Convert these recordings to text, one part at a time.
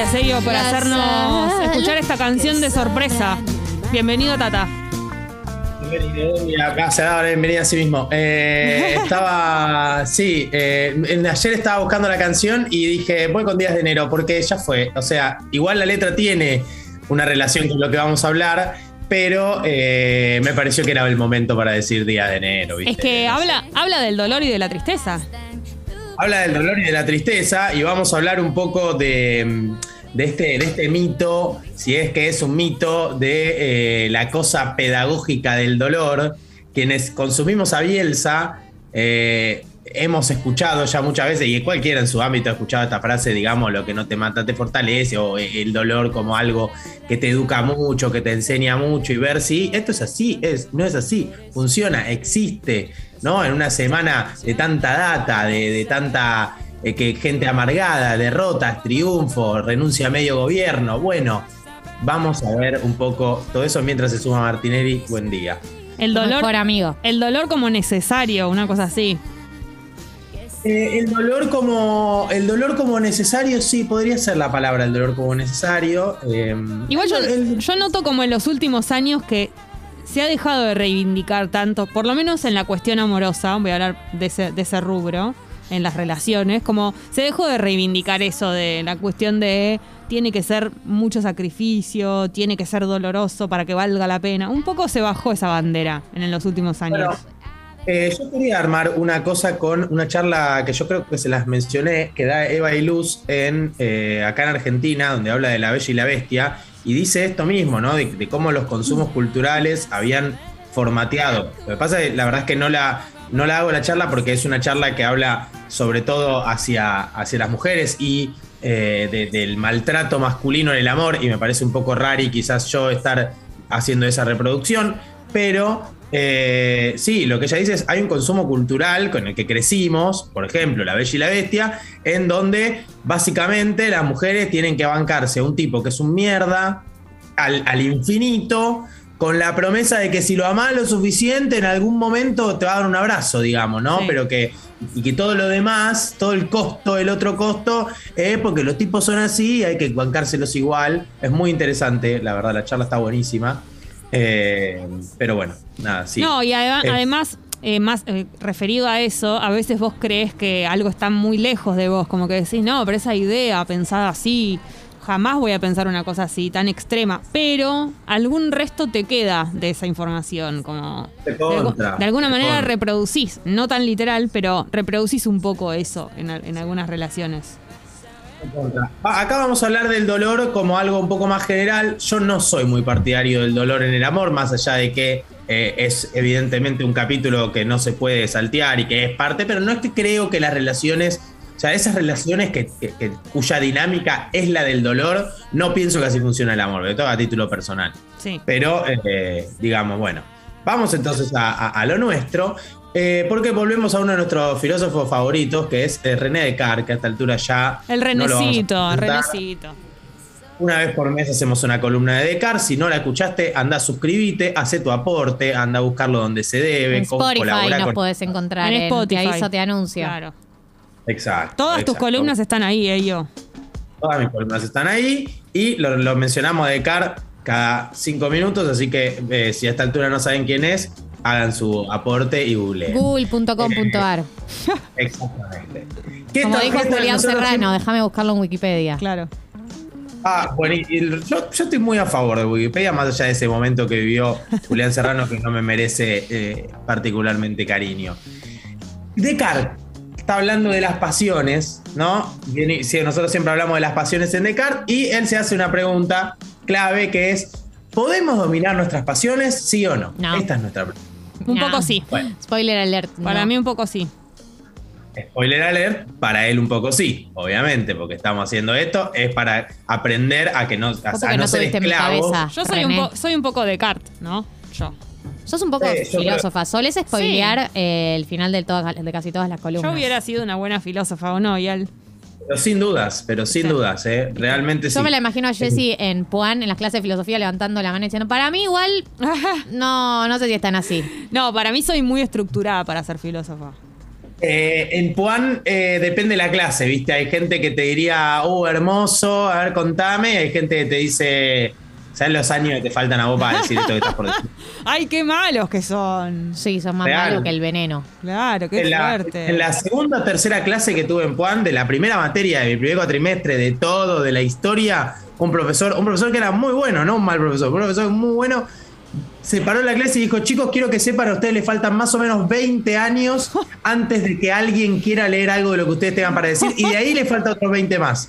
Gracias, Elio, por hacernos escuchar esta canción de sorpresa. Bienvenido, Tata. Bienvenido, acá se da la bienvenida a sí mismo. Eh, estaba, sí, eh, ayer estaba buscando la canción y dije, voy con Días de Enero, porque ya fue. O sea, igual la letra tiene una relación con lo que vamos a hablar, pero eh, me pareció que era el momento para decir Días de Enero. ¿viste? Es que habla, habla del dolor y de la tristeza. Habla del dolor y de la tristeza y vamos a hablar un poco de, de este, de este mito, si es que es un mito, de eh, la cosa pedagógica del dolor. Quienes consumimos a Bielsa, eh, hemos escuchado ya muchas veces, y cualquiera en su ámbito ha escuchado esta frase, digamos, lo que no te mata te fortalece, o el dolor como algo que te educa mucho, que te enseña mucho, y ver si esto es así, es, no es así, funciona, existe, ¿no? En una semana de tanta data, de, de tanta eh, que gente amargada, derrotas, triunfo, renuncia a medio gobierno, bueno. Vamos a ver un poco todo eso mientras se suma Martinelli. Buen día. El dolor, Mejor amigo. el dolor como necesario, una cosa así. Eh, el dolor como el dolor como necesario, sí, podría ser la palabra, el dolor como necesario. eh, Igual yo, el- yo noto como en los últimos años que se ha dejado de reivindicar tanto, por lo menos en la cuestión amorosa, voy a hablar de ese, de ese rubro, en las relaciones, como se dejó de reivindicar eso de la cuestión de tiene que ser mucho sacrificio, tiene que ser doloroso para que valga la pena. Un poco se bajó esa bandera en los últimos años. Eh, yo quería armar una cosa con una charla que yo creo que se las mencioné, que da Eva y Luz en, eh, acá en Argentina, donde habla de la bella y la bestia, y dice esto mismo, ¿no? De, de cómo los consumos culturales habían formateado. Lo que pasa es que la verdad es que no la, no la hago la charla porque es una charla que habla sobre todo hacia, hacia las mujeres y eh, de- del maltrato masculino en el amor, y me parece un poco raro y quizás yo estar haciendo esa reproducción, pero eh, sí, lo que ella dice es, hay un consumo cultural con el que crecimos, por ejemplo, La Bella y la Bestia, en donde básicamente las mujeres tienen que bancarse a un tipo que es un mierda al, al infinito, con la promesa de que si lo amás lo suficiente, en algún momento te va a dar un abrazo, digamos, ¿no? Sí. Pero que, y que todo lo demás, todo el costo, el otro costo, es porque los tipos son así y hay que bancárselos igual. Es muy interesante, la verdad, la charla está buenísima. Eh, pero bueno, nada, sí. No, y adem- Eh. además, eh, más eh, referido a eso, a veces vos crees que algo está muy lejos de vos, como que decís, no, pero esa idea pensada así, jamás voy a pensar una cosa así, tan extrema, pero algún resto te queda de esa información, como De contra, alguna manera contra. reproducís, no tan literal, pero reproducís un poco eso en, al- en algunas relaciones. Acá vamos a hablar del dolor como algo un poco más general. Yo no soy muy partidario del dolor en el amor, más allá de que eh, es evidentemente un capítulo que no se puede saltear y que es parte, pero no es que creo que las relaciones, o sea, esas relaciones que, que- que- cuya dinámica es la del dolor, no pienso que así funciona el amor, de todo a título personal. Sí. Pero, eh, digamos, bueno, vamos entonces a, a- a lo nuestro, eh, porque volvemos a uno de nuestros filósofos favoritos, que es eh, René Descartes, que a esta altura ya... El no renecito, presentar. renecito. Una vez por mes hacemos una columna de Descartes. Si no la escuchaste, anda suscribite, hace tu aporte, anda a buscarlo donde se debe. En Spotify colabora nos con- podés encontrar. En En Spotify. Te aviso, te anuncio. Claro. Exacto. Todas tus columnas están ahí, eh, yo. Todas mis columnas están ahí y lo, lo mencionamos a Descartes cada cinco minutos. Así que eh, si a esta altura no saben quién es, hagan su aporte y googleen. Google.com.ar. Exactamente. ¿Qué Como dijo? Julián Serrano, déjame buscarlo en Wikipedia. Claro. Ah, bueno, y- y yo, yo estoy muy a favor de Wikipedia, más allá de ese momento que vivió Julián Serrano, que no me merece eh, particularmente cariño. Descartes está hablando de las pasiones, ¿no? Sí, nosotros siempre hablamos de las pasiones en Descartes, y él se hace una pregunta clave que es: ¿podemos dominar nuestras pasiones, sí o no? No. Esta es nuestra pregunta. Un No. poco sí. Bueno, Spoiler alert. Para no. mí un poco sí. spoiler alert, para él un poco sí, obviamente, porque estamos haciendo esto, es para aprender a que no, a, a no no ser esclavos. cabeza. Yo soy un, René. soy un poco de Cart, ¿no? Yo. Sos un poco Sí, filósofa. Solés spoilear eh, el final de, todas, de casi todas las columnas. Yo hubiera sido una buena filósofa o no, y él. Pero sin dudas, pero sin Sí. dudas, ¿eh? realmente sí. Yo me la imagino a Jessie en Puan, en las clases de filosofía, levantando la mano y diciendo, para mí igual, no, no sé si están así. No, para mí soy muy estructurada para ser filósofa. Eh, en Puan eh, depende de la clase, ¿viste? Hay gente que te diría, oh, hermoso, a ver, contame. y Hay gente que te dice, ¿sabes los años que te faltan a vos para decir esto que estás por decir? ¡Ay, qué malos que son! Sí, son más Real. malos que el veneno. Claro, qué En la, fuerte. en la segunda o tercera clase que tuve en Puan, de la primera materia de mi primer cuatrimestre, de todo, de la historia, un profesor, un profesor que era muy bueno, no un mal profesor, un profesor muy bueno, se paró en la clase y dijo, chicos, quiero que sepan, a ustedes les faltan más o menos 20 años antes de que alguien quiera leer algo de lo que ustedes tengan para decir, y de ahí le falta otros 20 más.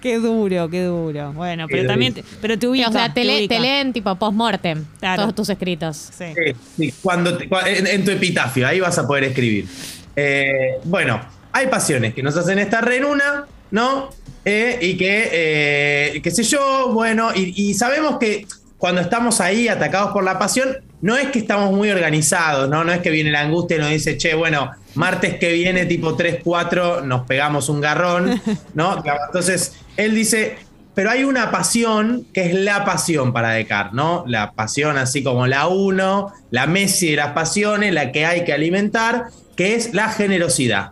Qué duro, qué duro. Bueno, pero Qué también, te- pero te ubica, o sea, te, te le- ubica. te leen tipo post-mortem Claro. todos tus escritos. Sí. Sí, sí, cuando en, en tu epitafio, ahí vas a poder escribir. Eh, bueno, hay pasiones que nos hacen estar en una, ¿no? Eh, y que, eh, qué sé yo, bueno, y, y sabemos que cuando estamos ahí atacados por la pasión, no es que estamos muy organizados, ¿no? No es que viene la angustia y nos dice, che, bueno, martes que viene, tipo 3, 4, nos pegamos un garrón, ¿no? Entonces, él dice, pero hay una pasión que es la pasión para Descartes, ¿no? La pasión así como la uno, la Messi de las pasiones, la que hay que alimentar, que es la generosidad.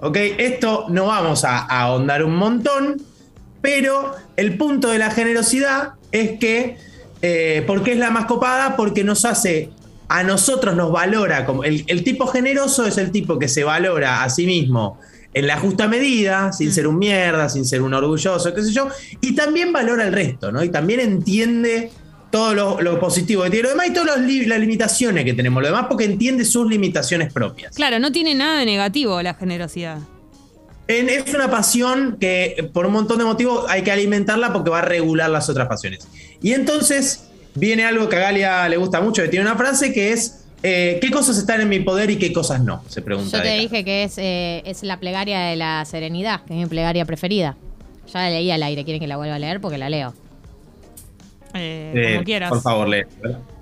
¿Ok? Esto no vamos a, a ahondar un montón, pero el punto de la generosidad es que, eh, ¿por qué es la más copada? Porque nos hace, a nosotros nos valora, como el, el tipo generoso es el tipo que se valora a sí mismo en la justa medida, sin ser un mierda, sin ser un orgulloso, qué sé yo, y también valora el resto, ¿no? Y también entiende todo lo, lo positivo que tiene lo demás y todas li- las limitaciones que tenemos lo demás, porque entiende sus limitaciones propias. Claro, no tiene nada de negativo la generosidad. En- es una pasión que por un montón de motivos hay que alimentarla porque va a regular las otras pasiones. Y entonces viene algo que a Galia le gusta mucho, que tiene una frase que es, eh, ¿qué cosas están en mi poder y qué cosas no? Se pregunta. Yo te dije que es, eh, es la plegaria de la serenidad, que es mi plegaria preferida. Ya la leí al aire, quieren que la vuelva a leer porque la leo. Eh, Eh, como quieras. Por favor, lee.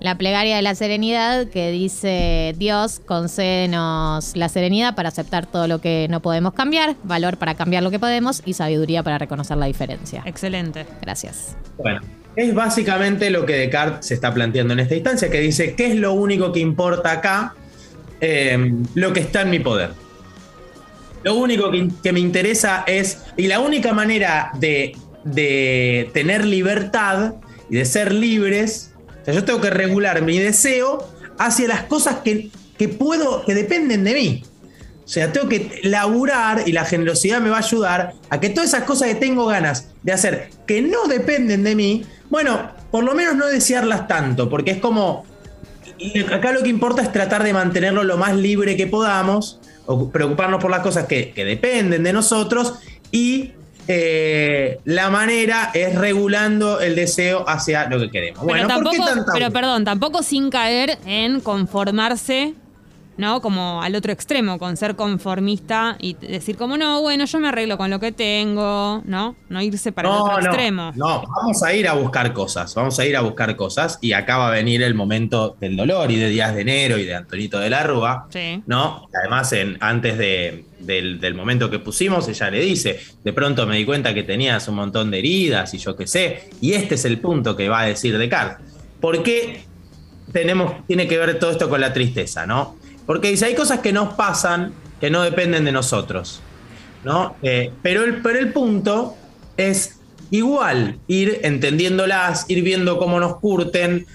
La plegaria de la serenidad que dice Dios, concédenos la serenidad para aceptar todo lo que no podemos cambiar, valor para cambiar lo que podemos y sabiduría para reconocer la diferencia. Excelente. Gracias. Bueno, es básicamente lo que Descartes se está planteando en esta instancia, que dice, ¿qué es lo único que importa acá? Eh, lo que está en mi poder. Lo único que, que me interesa es, y la única manera de, de tener libertad y de ser libres, o sea, yo tengo que regular mi deseo hacia las cosas que, que puedo, que dependen de mí. O sea, tengo que laburar y la generosidad me va a ayudar a que todas esas cosas que tengo ganas de hacer que no dependen de mí, bueno, por lo menos no desearlas tanto, porque es como, acá lo que importa es tratar de mantenerlo lo más libre que podamos, o preocuparnos por las cosas que, que dependen de nosotros y eh, la manera es regulando el deseo hacia lo que queremos. Pero bueno, ¿por qué tampoco, tanta pero vuelta? perdón, tampoco sin caer en conformarse, ¿no? Como al otro extremo, con ser conformista y decir como, no, bueno, yo me arreglo con lo que tengo, ¿no? No irse para el otro extremo. No, vamos a ir a buscar cosas, vamos a ir a buscar cosas y acá va a venir el momento del dolor y de Días de Enero y de Antonito de la Rúa, Sí. ¿no? Además, en, antes de- del, del momento que pusimos, ella le dice, de pronto me di cuenta que tenías un montón de heridas y yo qué sé, y este es el punto que va a decir Descartes. ¿Por qué tenemos, tiene que ver todo esto con la tristeza, no? Porque dice, hay cosas que nos pasan que no dependen de nosotros, ¿no? Eh, pero, el, pero el punto es igual ir entendiéndolas, ir viendo cómo nos curten.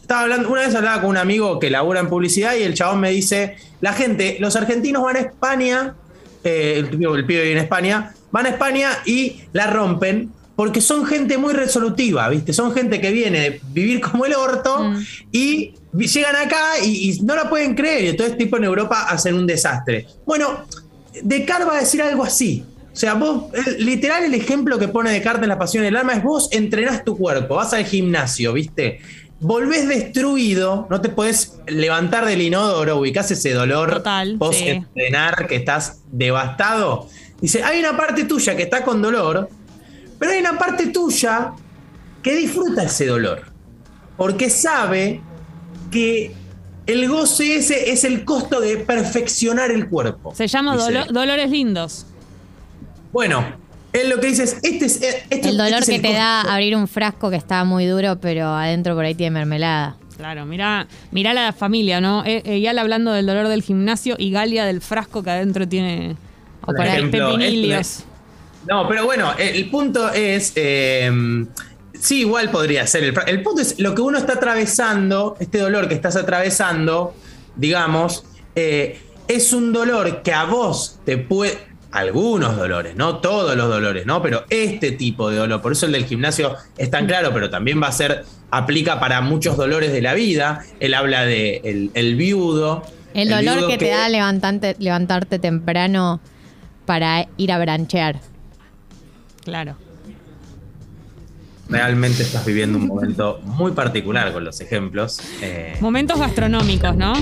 Estaba hablando, una vez hablaba con un amigo que labura en publicidad y el chabón me dice, la gente, los argentinos van a España, eh, el, el pibe vive en España, van a España y la rompen porque son gente muy resolutiva, ¿viste? Son gente que viene de vivir como el orto Mm. y llegan acá y, y no la pueden creer. Y entonces, tipo en Europa, hacen un desastre. Bueno, Descartes va a decir algo así. O sea, vos, literal, el ejemplo que pone Descartes en La Pasión del Alma es vos entrenás tu cuerpo, vas al gimnasio, ¿viste? Volvés destruido, no te podés levantar del inodoro, ubicás ese dolor Total, post sí. entrenar que estás devastado. Dice, hay una parte tuya que está con dolor, pero hay una parte tuya que disfruta ese dolor. Porque sabe que el goce ese es el costo de perfeccionar el cuerpo. Se llama dolo- Dolores Lindos. Bueno, él lo que dice es, este es, este- El dolor este es que te da abrir un frasco que está muy duro, pero adentro por ahí tiene mermelada. Claro, mira, mira la familia, ¿no? Eh, Eyal hablando del dolor del gimnasio y Galia del frasco que adentro tiene Por para ejemplo, pepinillos. es- No, pero bueno, el punto es. eh, sí, igual podría ser. El, punto es lo que uno está atravesando, este dolor que estás atravesando, digamos, eh, es un dolor que a vos te puede. Algunos dolores, no todos los dolores, ¿no? Pero este tipo de dolor, por eso el del gimnasio es tan claro, pero también va a ser, aplica para muchos dolores de la vida. Él habla de el, el viudo. El dolor viudo que, te da levantante- levantarte temprano para ir a branchear. Claro. Realmente estás viviendo un momento muy particular con los ejemplos. Eh, Momentos gastronómicos, ¿no?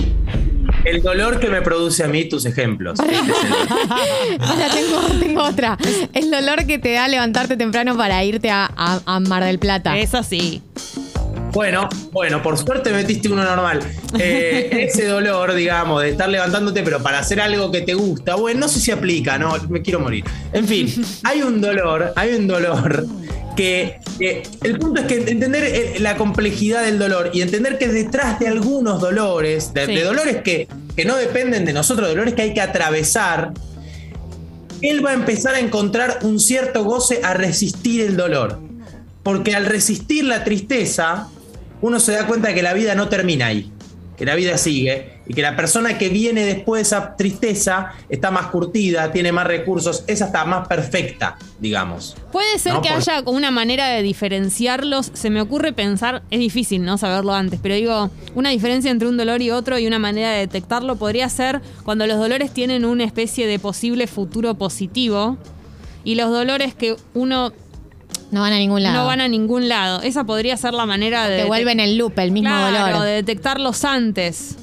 el dolor que me produce a mí tus ejemplos. Este es tengo, tengo otra. El dolor que te da levantarte temprano para irte a, a- a Mar del Plata. Eso sí. Bueno, bueno, por suerte metiste uno normal. Eh, ese dolor, digamos, de estar levantándote, pero para hacer algo que te gusta, bueno, no sé si aplica, no, me quiero morir. En fin, hay un dolor, hay un dolor que, que el punto es que entender eh, la complejidad del dolor y entender que detrás de algunos dolores, de, Sí. de dolores que, que no dependen de nosotros, dolores que hay que atravesar, él va a empezar a encontrar un cierto goce a resistir el dolor. Porque al resistir la tristeza, uno se da cuenta de que la vida no termina ahí, que la vida sigue y que la persona que viene después de esa tristeza está más curtida, tiene más recursos, es hasta más perfecta, digamos. Puede ser No, que por- haya una manera de diferenciarlos. Se me ocurre pensar, es difícil no saberlo antes, pero digo, una diferencia entre un dolor y otro y una manera de detectarlo podría ser cuando los dolores tienen una especie de posible futuro positivo y los dolores que uno No van a ningún lado. no van a ningún lado. Esa podría ser la manera de... Te vuelven el loop, el mismo Claro, dolor. de detectarlos antes.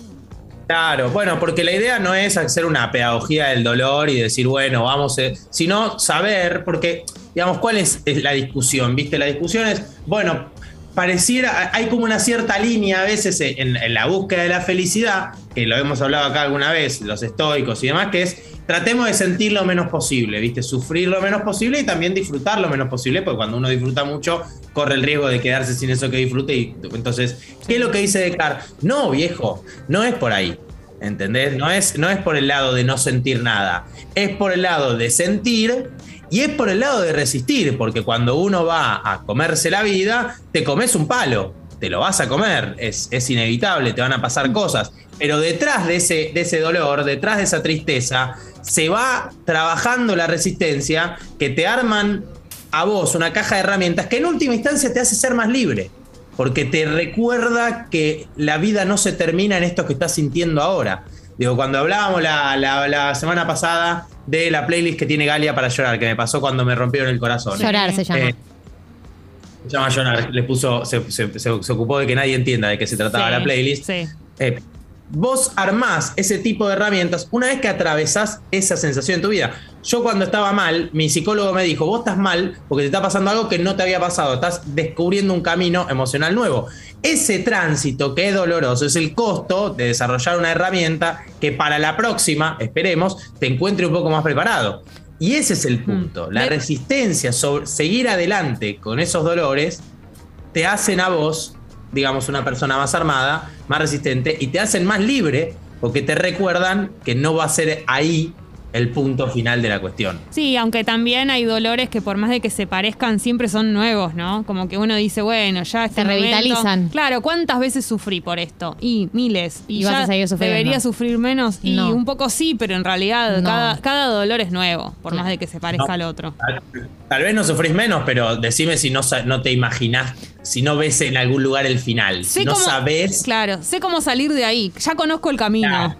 Claro, bueno, porque la idea no es hacer una pedagogía del dolor y decir, bueno, vamos, a- sino saber, porque, digamos, ¿cuál es, es la discusión? ¿Viste? La discusión es, bueno, pareciera, hay como una cierta línea a veces en, la búsqueda de la felicidad, que lo hemos hablado acá alguna vez, los estoicos y demás, que es, tratemos de sentir lo menos posible, ¿viste? Sufrir lo menos posible y también disfrutar lo menos posible, porque cuando uno disfruta mucho, corre el riesgo de quedarse sin eso que disfrute. Y entonces, ¿qué es lo que dice Descartes? No, viejo, no es por ahí. ¿Entendés? No es, no es por el lado de no sentir nada, es por el lado de sentir y es por el lado de resistir, porque cuando uno va a comerse la vida, te comes un palo, te lo vas a comer, es, es inevitable, te van a pasar cosas, pero detrás de ese, de ese dolor, detrás de esa tristeza, se va trabajando la resistencia que te arman a vos una caja de herramientas que en última instancia te hace ser más libre porque te recuerda que la vida no se termina en esto que estás sintiendo ahora. Digo, cuando hablábamos la, la- la semana pasada de la playlist que tiene Galia para llorar, que me pasó cuando me rompieron el corazón. Llorar se llama. Eh, se llama llorar, le puso, se, se- se- se ocupó de que nadie entienda de qué se trataba Sí, la playlist. Sí. Eh, vos armás ese tipo de herramientas una vez que atravesás esa sensación en tu vida. Yo cuando estaba mal, mi psicólogo me dijo, vos estás mal porque te está pasando algo que no te había pasado, estás descubriendo un camino emocional nuevo. Ese tránsito que es doloroso es el costo de desarrollar una herramienta que para la próxima, esperemos, te encuentre un poco más preparado. Y ese es el punto. La resistencia sobre seguir adelante con esos dolores te hacen a vos, digamos, una persona más armada, más resistente y te hacen más libre porque te recuerdan que no va a ser ahí el punto final de la cuestión. Sí, aunque también hay dolores que por más de que se parezcan siempre son nuevos, ¿no? Como que uno dice, bueno, ya este Se momento- revitalizan. Claro, ¿cuántas veces sufrí por esto? Y miles. Y, Y vas ya a seguir sufriendo. debería sufrir menos. Y No. un poco sí, pero en realidad No. cada, cada dolor es nuevo, por más de que se parezca No. al otro. Tal, tal vez no sufrís menos, pero decime si no, sa- no te imaginás, si no ves en algún lugar el final, si no cómo- sabés. Claro, sé cómo salir de ahí. Ya conozco el camino. Claro.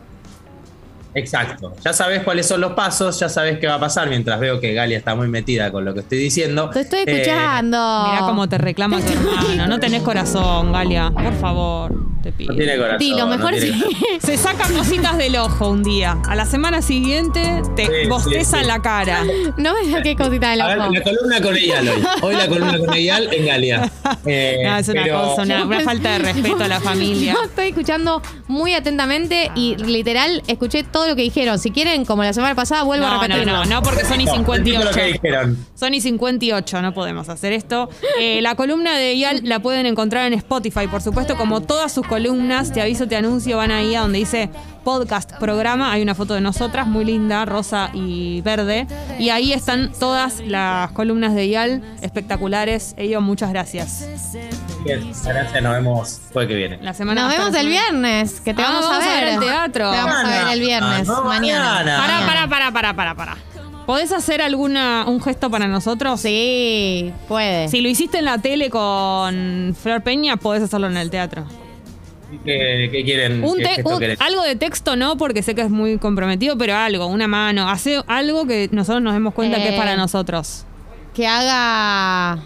Exacto. Ya sabés cuáles son los pasos, ya sabés qué va a pasar. Mientras veo que Galia está muy metida con lo que estoy diciendo. Te estoy Eh, escuchando. Mirá cómo te reclama tu hermano. No tenés corazón, Galia. Por favor, te pido. no tiene corazón. Sí, lo no mejor tiene sí. corazón. Se saca cositas del ojo un día. A la semana siguiente te Sí, bosteza sí, sí. en la cara. No me saqué cosita del A ver, ojo. la columna con Eyal hoy. Hoy la columna con Eyal en Galia. Eh, No, es una pero- cosa, una, una falta de respeto a la familia. No, estoy escuchando muy atentamente y literal escuché todo lo que dijeron. Si quieren, como la semana pasada, vuelvo a No, no, repetirlo. no, no, porque son y No, repito 58. lo que dijeron. Son y 58, no podemos hacer esto. Eh, la columna de Yal la pueden encontrar en Spotify, por supuesto, como todas sus columnas, te aviso, te anuncio, van ahí a donde dice podcast, programa, hay una foto de nosotras, muy linda, rosa y verde, y ahí están todas las columnas de Yal, espectaculares. Ello, muchas gracias. Bien, gracias, nos vemos jueves que viene. La semana Nos vemos el viernes, que te Ah, vamos, vamos a a ver. el teatro. Te vamos a ver el viernes, Ah, no, mañana. mañana. Pará, pará, pará, pará, pará. ¿Podés hacer alguna un gesto para nosotros? Sí, puede. Si lo hiciste en la tele con Flor Peña, podés hacerlo en el teatro. ¿Qué, qué quieren? Un algo de texto no, porque sé que es muy comprometido, pero algo, una mano, hace algo que nosotros nos demos cuenta que es Eh. para nosotros. Que haga.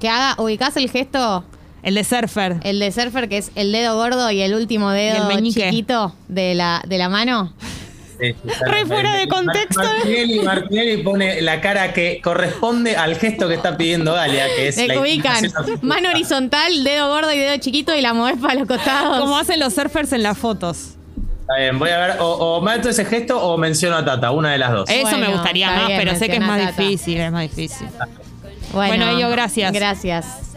Que haga. ¿Ubicás el gesto? El de surfer. El de surfer, que es el dedo gordo y el último dedo Y el chiquito de la, de la mano. Sí, sí, está Re fuera de contexto. Martinelli, Martinelli pone la cara que corresponde al gesto que está pidiendo Galia, que es Se la ubican. Mano horizontal, dedo gordo y dedo chiquito y la movés para los costados. Como hacen los surfers en las fotos. Está bien, voy a ver, o, o mato ese gesto o menciono a Tata, una de las dos. Eso me Bueno, gustaría más, bien, pero sé que es más Tata. difícil, es más difícil. Bueno, Ello, gracias. Gracias.